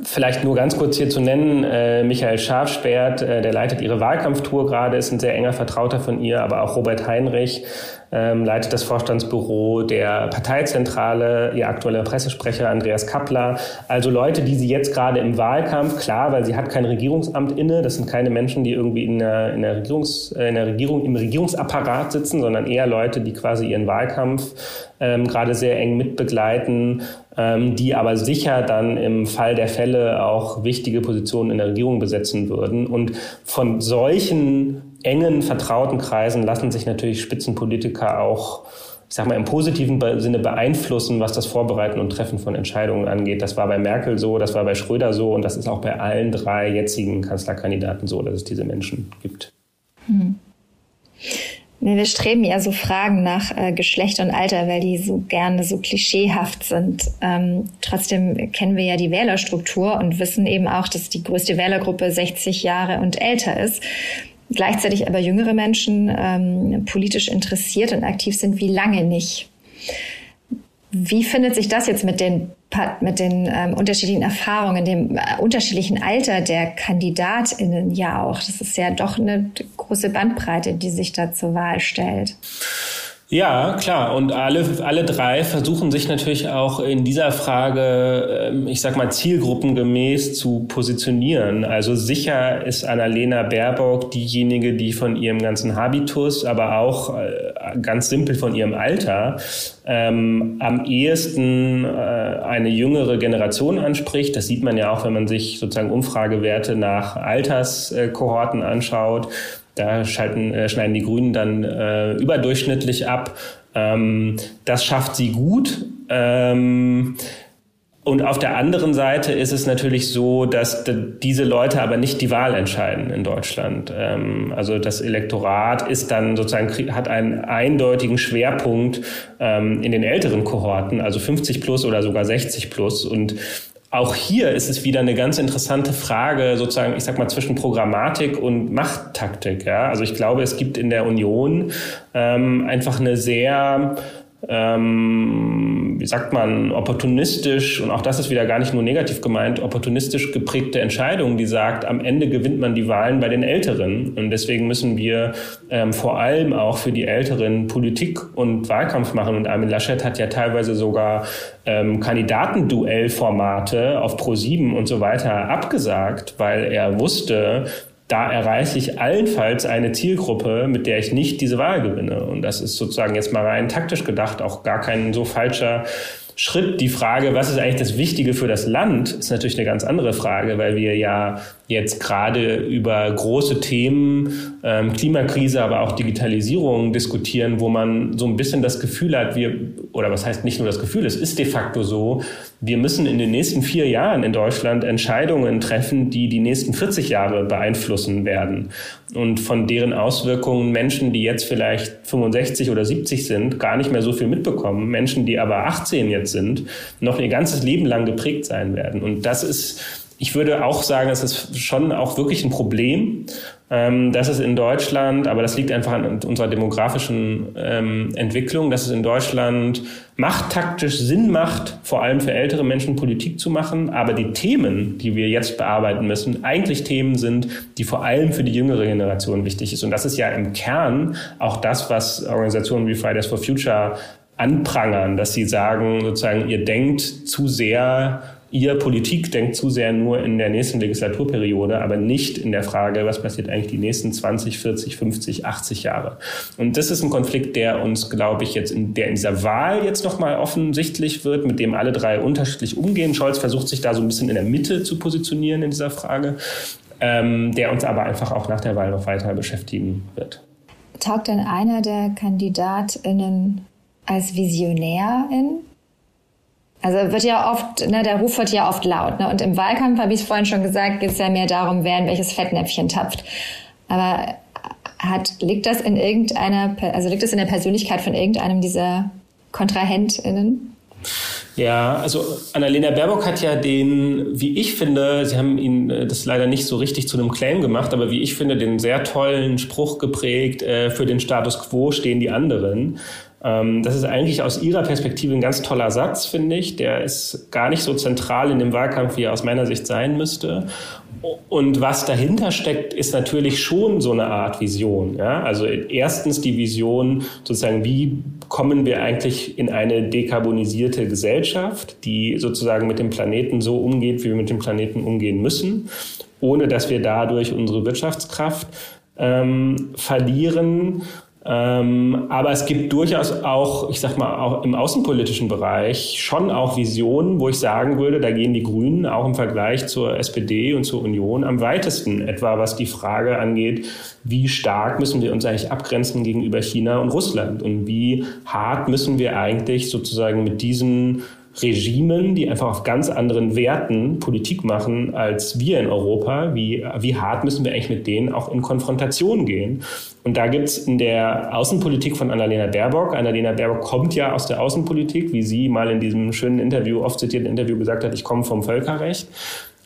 Vielleicht nur ganz kurz hier zu nennen, äh, Michael Schafsperrt, äh, der leitet ihre Wahlkampftour gerade, ist ein sehr enger Vertrauter von ihr, aber auch Robert Heinrich ähm, leitet das Vorstandsbüro der Parteizentrale, ihr aktueller Pressesprecher Andreas Kappler. Also Leute, die sie jetzt gerade im Wahlkampf, klar, weil sie hat kein Regierungsamt inne, das sind keine Menschen, die irgendwie in der, in der, Regierungs, in der Regierung, im Regierungsapparat sitzen, sondern eher Leute, die quasi ihren Wahlkampf ähm, gerade sehr eng mitbegleiten, ähm, die aber sicher dann im Fall der Fälle auch wichtige Positionen in der Regierung besetzen würden. Und von solchen engen, vertrauten Kreisen lassen sich natürlich Spitzenpolitiker auch ich sag mal, im positiven Sinne beeinflussen, was das Vorbereiten und Treffen von Entscheidungen angeht. Das war bei Merkel so, das war bei Schröder so und das ist auch bei allen drei jetzigen Kanzlerkandidaten so, dass es diese Menschen gibt. Hm. Wir streben ja so Fragen nach äh, Geschlecht und Alter, weil die so gerne so klischeehaft sind. Ähm, trotzdem kennen wir ja die Wählerstruktur und wissen eben auch, dass die größte Wählergruppe 60 Jahre und älter ist gleichzeitig aber jüngere Menschen ähm, politisch interessiert und aktiv sind, wie lange nicht. Wie findet sich das jetzt mit den, mit den ähm, unterschiedlichen Erfahrungen, dem äh, unterschiedlichen Alter der KandidatInnen ja auch? Das ist ja doch eine große Bandbreite, die sich da zur Wahl stellt. Ja, klar. Und alle, alle drei versuchen sich natürlich auch in dieser Frage, ähm, ich sag mal, zielgruppengemäß zu positionieren. Also sicher ist Annalena Baerbock diejenige, die von ihrem ganzen Habitus, aber auch äh, ganz simpel von ihrem Alter ähm, am ehesten äh, eine jüngere Generation anspricht. Das sieht man ja auch, wenn man sich sozusagen Umfragewerte nach Alterskohorten anschaut. Da schalten, äh, schneiden die Grünen dann äh, überdurchschnittlich ab. Ähm, das schafft sie gut. Ähm, und auf der anderen Seite ist es natürlich so, dass diese Leute aber nicht die Wahl entscheiden in Deutschland. Ähm, also das Elektorat ist dann sozusagen, hat einen eindeutigen Schwerpunkt ähm, in den älteren Kohorten, also 50 plus oder sogar 60 plus. Und auch hier ist es wieder eine ganz interessante Frage, sozusagen, ich sag mal, zwischen Programmatik und Machttaktik. Ja? Also ich glaube, es gibt in der Union ähm, einfach eine sehr ähm, wie sagt man, opportunistisch, und auch das ist wieder gar nicht nur negativ gemeint, opportunistisch geprägte Entscheidung, die sagt, am Ende gewinnt man die Wahlen bei den Älteren. Und deswegen müssen wir ähm, vor allem auch für die Älteren Politik und Wahlkampf machen. Und Armin Laschet hat ja teilweise sogar ähm, Kandidatenduellformate auf Pro7 und so weiter abgesagt, weil er wusste, da erreiche ich allenfalls eine Zielgruppe, mit der ich nicht diese Wahl gewinne. Und das ist sozusagen jetzt mal rein taktisch gedacht auch gar kein so falscher Schritt. Die Frage, was ist eigentlich das Wichtige für das Land, ist natürlich eine ganz andere Frage, weil wir ja jetzt gerade über große Themen, ähm, Klimakrise, aber auch Digitalisierung diskutieren, wo man so ein bisschen das Gefühl hat, wir, oder was heißt nicht nur das Gefühl, es ist de facto so, wir müssen in den nächsten vier Jahren in Deutschland Entscheidungen treffen, die die nächsten 40 Jahre beeinflussen werden und von deren Auswirkungen Menschen, die jetzt vielleicht 65 oder 70 sind, gar nicht mehr so viel mitbekommen. Menschen, die aber 18 jetzt sind, noch ihr ganzes Leben lang geprägt sein werden. Und das ist, ich würde auch sagen, es ist schon auch wirklich ein Problem. Ähm, dass es in Deutschland, aber das liegt einfach an unserer demografischen ähm, Entwicklung, dass es in Deutschland machttaktisch Sinn macht, vor allem für ältere Menschen Politik zu machen, aber die Themen, die wir jetzt bearbeiten müssen, eigentlich Themen sind, die vor allem für die jüngere Generation wichtig ist. Und das ist ja im Kern auch das, was Organisationen wie Fridays for Future anprangern, dass sie sagen, sozusagen, ihr denkt zu sehr ihr Politik denkt zu sehr nur in der nächsten Legislaturperiode, aber nicht in der Frage, was passiert eigentlich die nächsten 20, 40, 50, 80 Jahre. Und das ist ein Konflikt, der uns, glaube ich, jetzt in, der in dieser Wahl jetzt nochmal offensichtlich wird, mit dem alle drei unterschiedlich umgehen. Scholz versucht sich da so ein bisschen in der Mitte zu positionieren in dieser Frage, ähm, der uns aber einfach auch nach der Wahl noch weiter beschäftigen wird. Taugt denn einer der KandidatInnen als Visionärin also wird ja oft, ne, der Ruf wird ja oft laut. Ne? Und im Wahlkampf, habe ich vorhin schon gesagt, geht es ja mehr darum, wer in welches Fettnäpfchen tapft. Aber hat, liegt das in irgendeiner, also liegt das in der Persönlichkeit von irgendeinem dieser KontrahentInnen? Ja, also Annalena Baerbock hat ja den, wie ich finde, Sie haben ihn äh, das leider nicht so richtig zu einem Claim gemacht, aber wie ich finde, den sehr tollen Spruch geprägt, äh, für den Status quo stehen die anderen. Ähm, das ist eigentlich aus Ihrer Perspektive ein ganz toller Satz, finde ich. Der ist gar nicht so zentral in dem Wahlkampf, wie er aus meiner Sicht sein müsste. Und was dahinter steckt, ist natürlich schon so eine Art Vision. Ja? Also erstens die Vision, sozusagen, wie kommen wir eigentlich in eine dekarbonisierte Gesellschaft, die sozusagen mit dem Planeten so umgeht, wie wir mit dem Planeten umgehen müssen, ohne dass wir dadurch unsere Wirtschaftskraft ähm, verlieren ähm, aber es gibt durchaus auch, ich sag mal, auch im außenpolitischen Bereich schon auch Visionen, wo ich sagen würde, da gehen die Grünen auch im Vergleich zur SPD und zur Union am weitesten. Etwa was die Frage angeht, wie stark müssen wir uns eigentlich abgrenzen gegenüber China und Russland und wie hart müssen wir eigentlich sozusagen mit diesen Regimen, die einfach auf ganz anderen Werten Politik machen als wir in Europa, wie, wie hart müssen wir eigentlich mit denen auch in Konfrontation gehen. Und da gibt's in der Außenpolitik von Annalena Baerbock, Annalena Baerbock kommt ja aus der Außenpolitik, wie sie mal in diesem schönen Interview, oft zitierten Interview gesagt hat, ich komme vom Völkerrecht.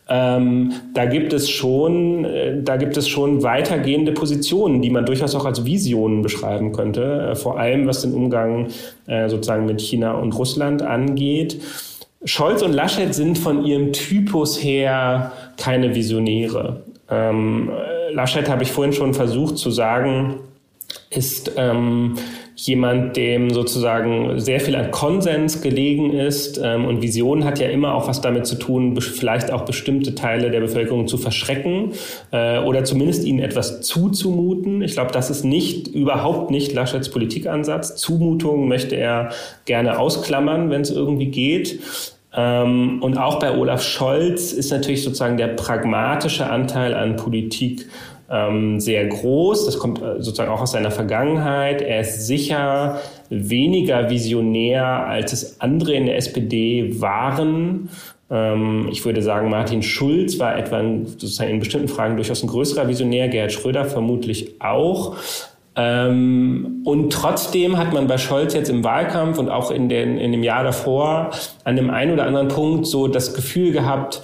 Ähm, da gibt es schon, äh, da gibt es schon weitergehende Positionen, die man durchaus auch als Visionen beschreiben könnte, äh, vor allem was den Umgang äh, sozusagen mit China und Russland angeht. Scholz und Laschet sind von ihrem Typus her keine Visionäre. Ähm, Laschet habe ich vorhin schon versucht zu sagen, ist ähm, jemand, dem sozusagen sehr viel an Konsens gelegen ist. Ähm, und Vision hat ja immer auch was damit zu tun, vielleicht auch bestimmte Teile der Bevölkerung zu verschrecken äh, oder zumindest ihnen etwas zuzumuten. Ich glaube, das ist nicht, überhaupt nicht Laschets Politikansatz. Zumutungen möchte er gerne ausklammern, wenn es irgendwie geht. Ähm, und auch bei Olaf Scholz ist natürlich sozusagen der pragmatische Anteil an Politik ähm, sehr groß. Das kommt äh, sozusagen auch aus seiner Vergangenheit. Er ist sicher weniger visionär, als es andere in der SPD waren. Ähm, ich würde sagen, Martin Schulz war etwa in, sozusagen in bestimmten Fragen durchaus ein größerer Visionär, Gerhard Schröder vermutlich auch. Ähm, und trotzdem hat man bei Scholz jetzt im Wahlkampf und auch in, den, in dem Jahr davor an dem einen oder anderen Punkt so das Gefühl gehabt,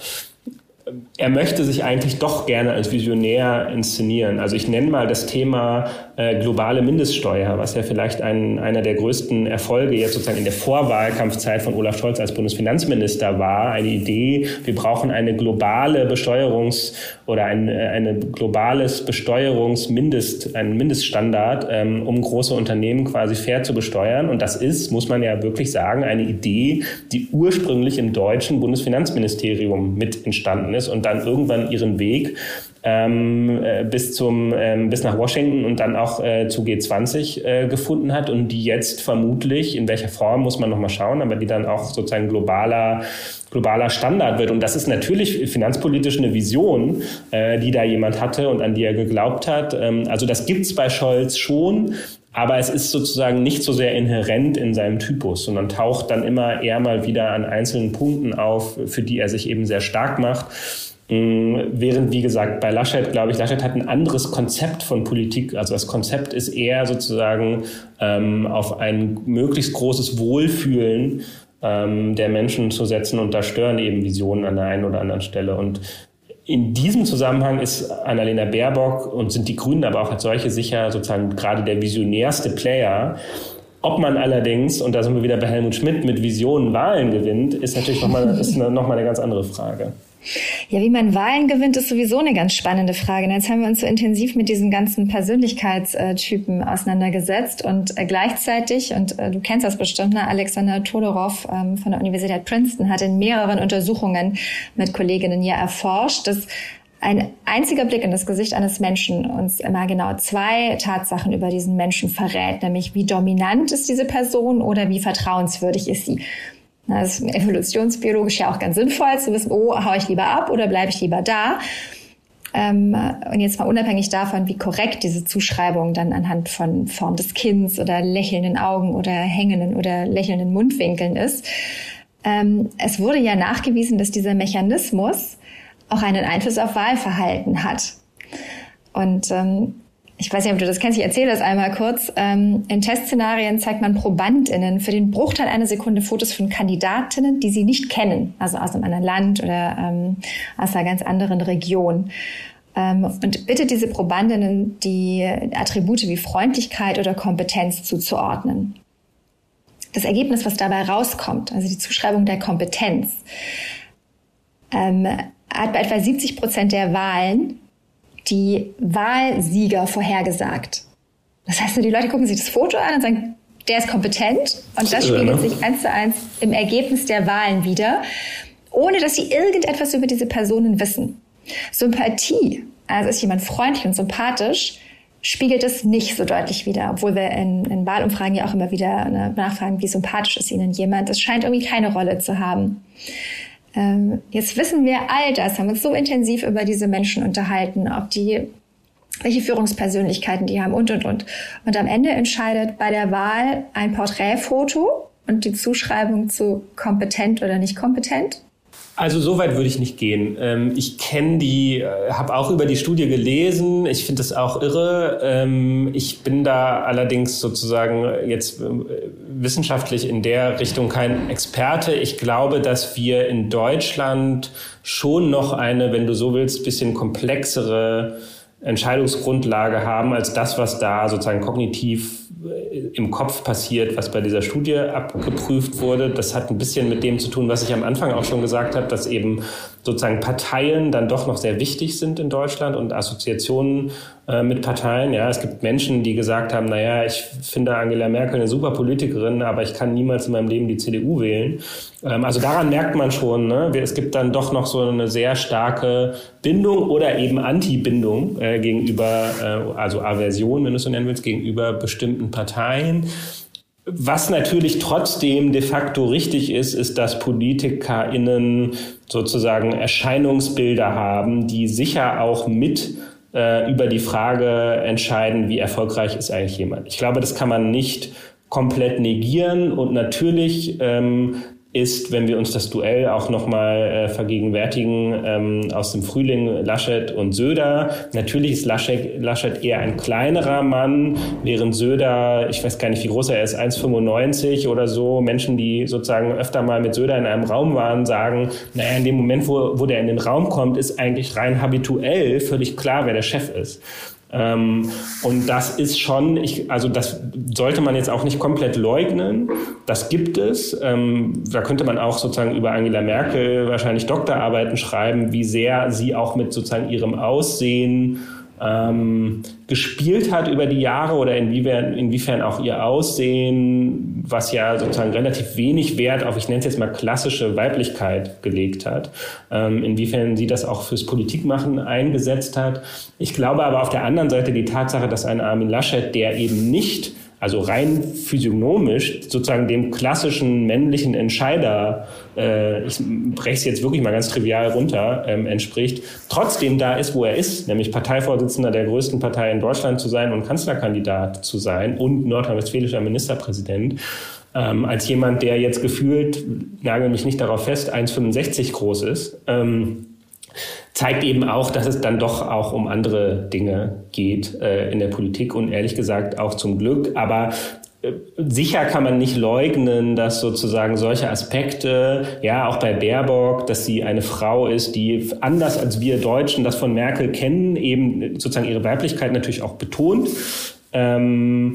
er möchte sich eigentlich doch gerne als Visionär inszenieren. Also ich nenne mal das Thema äh, globale Mindeststeuer, was ja vielleicht ein, einer der größten Erfolge jetzt sozusagen in der Vorwahlkampfzeit von Olaf Scholz als Bundesfinanzminister war. Eine Idee, wir brauchen eine globale Besteuerungs- oder ein äh, eine globales Besteuerungsmindest, einen Mindeststandard, ähm, um große Unternehmen quasi fair zu besteuern. Und das ist, muss man ja wirklich sagen, eine Idee, die ursprünglich im deutschen Bundesfinanzministerium mit entstanden ist und dann irgendwann ihren Weg ähm, äh, bis zum ähm, bis nach Washington und dann auch äh, zu G20 äh, gefunden hat und die jetzt vermutlich in welcher Form muss man noch mal schauen, aber die dann auch sozusagen globaler globaler Standard wird und das ist natürlich finanzpolitisch eine Vision, äh, die da jemand hatte und an die er geglaubt hat. Ähm, also das gibt's bei Scholz schon, aber es ist sozusagen nicht so sehr inhärent in seinem Typus, sondern taucht dann immer eher mal wieder an einzelnen Punkten auf, für die er sich eben sehr stark macht. Mm, während, wie gesagt, bei Laschet, glaube ich, Laschet hat ein anderes Konzept von Politik. Also das Konzept ist eher sozusagen ähm, auf ein möglichst großes Wohlfühlen ähm, der Menschen zu setzen und da stören eben Visionen an der einen oder anderen Stelle. Und in diesem Zusammenhang ist Annalena Baerbock und sind die Grünen aber auch als solche sicher sozusagen gerade der visionärste Player. Ob man allerdings, und da sind wir wieder bei Helmut Schmidt, mit Visionen Wahlen gewinnt, ist natürlich nochmal noch <laughs> eine ganz andere Frage. Ja, wie man Wahlen gewinnt, ist sowieso eine ganz spannende Frage. Jetzt haben wir uns so intensiv mit diesen ganzen Persönlichkeitstypen auseinandergesetzt und äh, gleichzeitig, und äh, du kennst das bestimmt, ne, Alexander Todorov ähm, von der Universität Princeton hat in mehreren Untersuchungen mit Kolleginnen ja erforscht, dass ein einziger Blick in das Gesicht eines Menschen uns immer genau zwei Tatsachen über diesen Menschen verrät, nämlich wie dominant ist diese Person oder wie vertrauenswürdig ist sie. Das ist evolutionsbiologisch ja auch ganz sinnvoll zu wissen, oh, hau ich lieber ab oder bleibe ich lieber da. Ähm, und jetzt mal unabhängig davon, wie korrekt diese Zuschreibung dann anhand von Form des Kinns oder lächelnden Augen oder hängenden oder lächelnden Mundwinkeln ist. Ähm, es wurde ja nachgewiesen, dass dieser Mechanismus auch einen Einfluss auf Wahlverhalten hat. Und ähm, ich weiß nicht, ob du das kennst, ich erzähle das einmal kurz. Ähm, in Testszenarien zeigt man ProbandInnen für den Bruchteil einer Sekunde Fotos von Kandidatinnen, die sie nicht kennen, also aus einem anderen Land oder ähm, aus einer ganz anderen Region. Ähm, und bitte diese Probandinnen die Attribute wie Freundlichkeit oder Kompetenz zuzuordnen. Das Ergebnis, was dabei rauskommt, also die Zuschreibung der Kompetenz, hat bei etwa 70 Prozent der Wahlen die Wahlsieger vorhergesagt. Das heißt, die Leute gucken sich das Foto an und sagen, der ist kompetent und das spiegelt sich eins zu eins im Ergebnis der Wahlen wieder, ohne dass sie irgendetwas über diese Personen wissen. Sympathie, also ist jemand freundlich und sympathisch, spiegelt es nicht so deutlich wieder, obwohl wir in, in Wahlumfragen ja auch immer wieder ne, nachfragen, wie sympathisch ist Ihnen jemand. Das scheint irgendwie keine Rolle zu haben. Ähm, jetzt wissen wir all das, haben uns so intensiv über diese Menschen unterhalten, ob die welche Führungspersönlichkeiten die haben und, und, und. Und am Ende entscheidet bei der Wahl ein Porträtfoto und die Zuschreibung zu kompetent oder nicht kompetent. Also so weit würde ich nicht gehen. Ähm, ich kenne die, äh, habe auch über die Studie gelesen. Ich finde das auch irre. Ähm, ich bin da allerdings sozusagen jetzt äh, wissenschaftlich in der Richtung kein Experte. Ich glaube, dass wir in Deutschland schon noch eine, wenn du so willst, bisschen komplexere Entscheidungsgrundlage haben als das, was da sozusagen kognitiv im Kopf passiert, was bei dieser Studie abgeprüft wurde. Das hat ein bisschen mit dem zu tun, was ich am Anfang auch schon gesagt habe, dass eben sozusagen Parteien dann doch noch sehr wichtig sind in Deutschland und Assoziationen äh, mit Parteien. Ja, es gibt Menschen, die gesagt haben, naja, ich finde Angela Merkel eine super Politikerin, aber ich kann niemals in meinem Leben die CDU wählen. Ähm, also daran merkt man schon, ne? es gibt dann doch noch so eine sehr starke Bindung oder eben Anti-Bindung äh, gegenüber, äh, also Aversion, wenn du es so nennen willst, gegenüber bestimmten Parteien. Was natürlich trotzdem de facto richtig ist, ist, dass PolitikerInnen sozusagen Erscheinungsbilder haben, die sicher auch mit äh, über die Frage entscheiden, wie erfolgreich ist eigentlich jemand. Ich glaube, das kann man nicht komplett negieren und natürlich ähm, ist, wenn wir uns das Duell auch nochmal äh, vergegenwärtigen ähm, aus dem Frühling Laschet und Söder. Natürlich ist Laschet, Laschet eher ein kleinerer Mann, während Söder, ich weiß gar nicht, wie groß er ist, 1,95 oder so. Menschen, die sozusagen öfter mal mit Söder in einem Raum waren, sagen, naja, in dem Moment, wo, wo der in den Raum kommt, ist eigentlich rein habituell völlig klar, wer der Chef ist. Ähm, und das ist schon, ich, also das sollte man jetzt auch nicht komplett leugnen. Das gibt es. Ähm, da könnte man auch sozusagen über Angela Merkel wahrscheinlich Doktorarbeiten schreiben, wie sehr sie auch mit sozusagen ihrem Aussehen ähm, gespielt hat über die Jahre oder inwiefern, inwiefern auch ihr Aussehen, was ja sozusagen relativ wenig Wert auf, ich nenne es jetzt mal klassische Weiblichkeit gelegt hat, ähm, inwiefern sie das auch fürs Politikmachen eingesetzt hat. Ich glaube aber auf der anderen Seite die Tatsache, dass ein Armin Laschet, der eben nicht also rein physiognomisch sozusagen dem klassischen männlichen Entscheider, äh, ich breche es jetzt wirklich mal ganz trivial runter, ähm, entspricht, trotzdem da ist, wo er ist, nämlich Parteivorsitzender der größten Partei in Deutschland zu sein und Kanzlerkandidat zu sein und nordrhein-westfälischer Ministerpräsident. Ähm, als jemand, der jetzt gefühlt, nagel mich nicht darauf fest, 1,65 groß ist. Ähm, zeigt eben auch, dass es dann doch auch um andere Dinge geht äh, in der Politik und ehrlich gesagt auch zum Glück. Aber äh, Sicher kann man nicht leugnen, dass sozusagen solche Aspekte, ja, auch bei Baerbock, dass sie eine Frau ist, die anders als wir Deutschen das von Merkel kennen, eben sozusagen ihre Weiblichkeit natürlich auch betont. Ähm,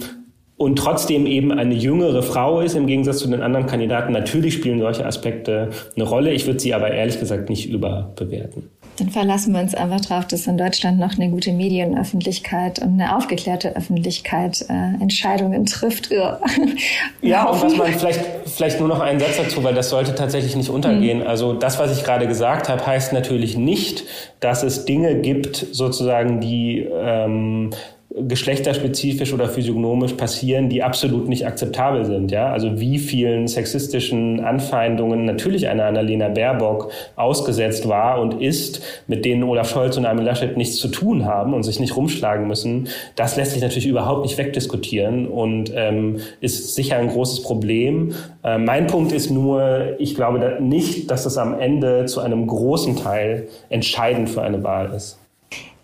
und trotzdem eben eine jüngere Frau ist im Gegensatz zu den anderen Kandidaten. Natürlich spielen solche Aspekte eine Rolle. Ich würde sie aber ehrlich gesagt nicht überbewerten. Dann verlassen wir uns einfach darauf, dass in Deutschland noch eine gute Medienöffentlichkeit und eine aufgeklärte Öffentlichkeit äh, Entscheidungen trifft. ja, <laughs> und was man vielleicht, vielleicht nur noch einen Satz dazu, weil das sollte tatsächlich nicht untergehen. Mhm. Also das, was ich gerade gesagt habe, heißt natürlich nicht, dass es Dinge gibt, sozusagen, die ähm, geschlechterspezifisch oder physiognomisch passieren, die absolut nicht akzeptabel sind. Ja? Also wie vielen sexistischen Anfeindungen natürlich eine Annalena Baerbock ausgesetzt war und ist, mit denen Olaf Scholz und Armin Laschet nichts zu tun haben und sich nicht rumschlagen müssen, das lässt sich natürlich überhaupt nicht wegdiskutieren und ähm, ist sicher ein großes Problem. Äh, mein Punkt ist nur, ich glaube nicht, dass es am Ende zu einem großen Teil entscheidend für eine Wahl ist.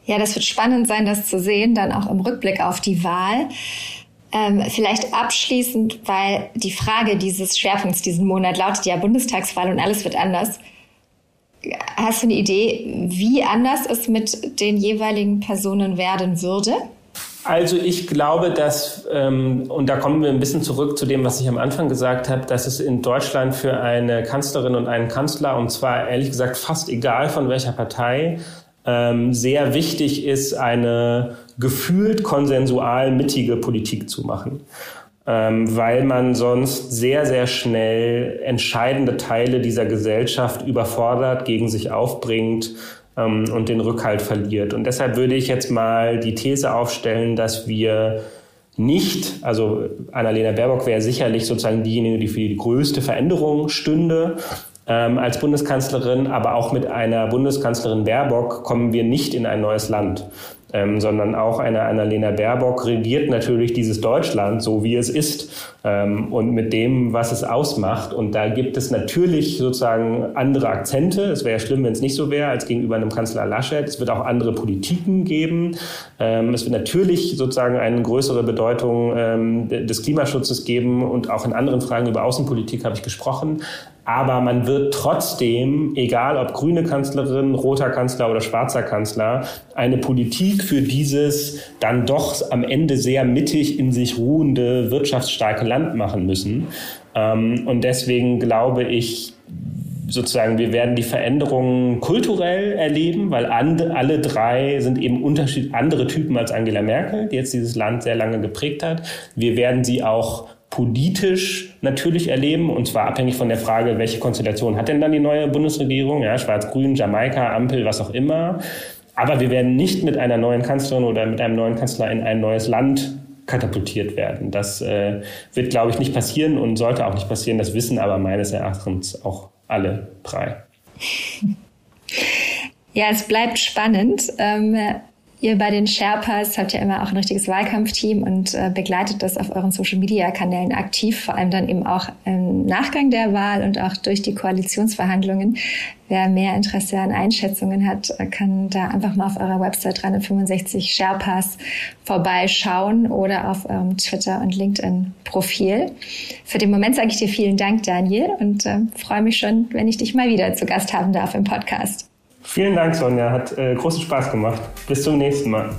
Ja, das wird spannend sein, das zu sehen, dann auch im Rückblick auf die Wahl. Ähm, vielleicht abschließend, weil die Frage dieses Schwerpunkts diesen Monat lautet ja Bundestagswahl und alles wird anders. Hast du eine Idee, wie anders es mit den jeweiligen Personen werden würde? Also ich glaube, dass, ähm, und da kommen wir ein bisschen zurück zu dem, was ich am Anfang gesagt habe, dass es in Deutschland für eine Kanzlerin und einen Kanzler, und zwar ehrlich gesagt fast egal von welcher Partei, ähm, sehr wichtig ist, eine gefühlt konsensual mittige Politik zu machen. Ähm, weil man sonst sehr, sehr schnell entscheidende Teile dieser Gesellschaft überfordert, gegen sich aufbringt ähm, und den Rückhalt verliert. Und deshalb würde ich jetzt mal die These aufstellen, dass wir nicht, also Annalena Baerbock wäre sicherlich sozusagen diejenige, die für die größte Veränderung stünde ähm, als Bundeskanzlerin, aber auch mit einer Bundeskanzlerin Baerbock kommen wir nicht in ein neues Land ähm, sondern auch eine Annalena Baerbock regiert natürlich dieses Deutschland so, wie es ist ähm, und mit dem, was es ausmacht. Und da gibt es natürlich sozusagen andere Akzente. Es wäre schlimm, wenn es nicht so wäre, als gegenüber einem Kanzler Laschet. Es wird auch andere Politiken geben. Ähm, es wird natürlich sozusagen eine größere Bedeutung ähm, des Klimaschutzes geben und auch in anderen Fragen über Außenpolitik habe ich gesprochen. Aber man wird trotzdem, egal ob grüne Kanzlerin, roter Kanzler oder schwarzer Kanzler, eine Politik für dieses dann doch am Ende sehr mittig in sich ruhende, wirtschaftsstarke Land machen müssen. Ähm, und deswegen glaube ich, sozusagen, wir werden die Veränderungen kulturell erleben, weil alle drei sind eben unterschied andere Typen als Angela Merkel, die jetzt dieses Land sehr lange geprägt hat. Wir werden sie auch politisch natürlich erleben, und zwar abhängig von der Frage, welche Konstellation hat denn dann die neue Bundesregierung, ja, Schwarz-Grün, Jamaika, Ampel, was auch immer. Aber wir werden nicht mit einer neuen Kanzlerin oder mit einem neuen Kanzler in ein neues Land katapultiert werden. Das äh, wird, glaube ich, nicht passieren und sollte auch nicht passieren. Das wissen aber meines Erachtens auch alle drei. <laughs> Ja, es bleibt spannend. Ähm, Ihr bei den Sherpas habt ja immer auch ein richtiges Wahlkampfteam und äh, begleitet das auf euren Social-Media-Kanälen aktiv, vor allem dann eben auch im Nachgang der Wahl und auch durch die Koalitionsverhandlungen. Wer mehr Interesse an Einschätzungen hat, kann da einfach mal auf eurer Website 365 Sherpas vorbeischauen oder auf eurem Twitter- und LinkedIn-Profil. Für den Moment sage ich dir vielen Dank, Daniel, und äh, freue mich schon, wenn ich dich mal wieder zu Gast haben darf im Podcast. Vielen Dank, Sonja. Hat äh, großen Spaß gemacht. Bis zum nächsten Mal.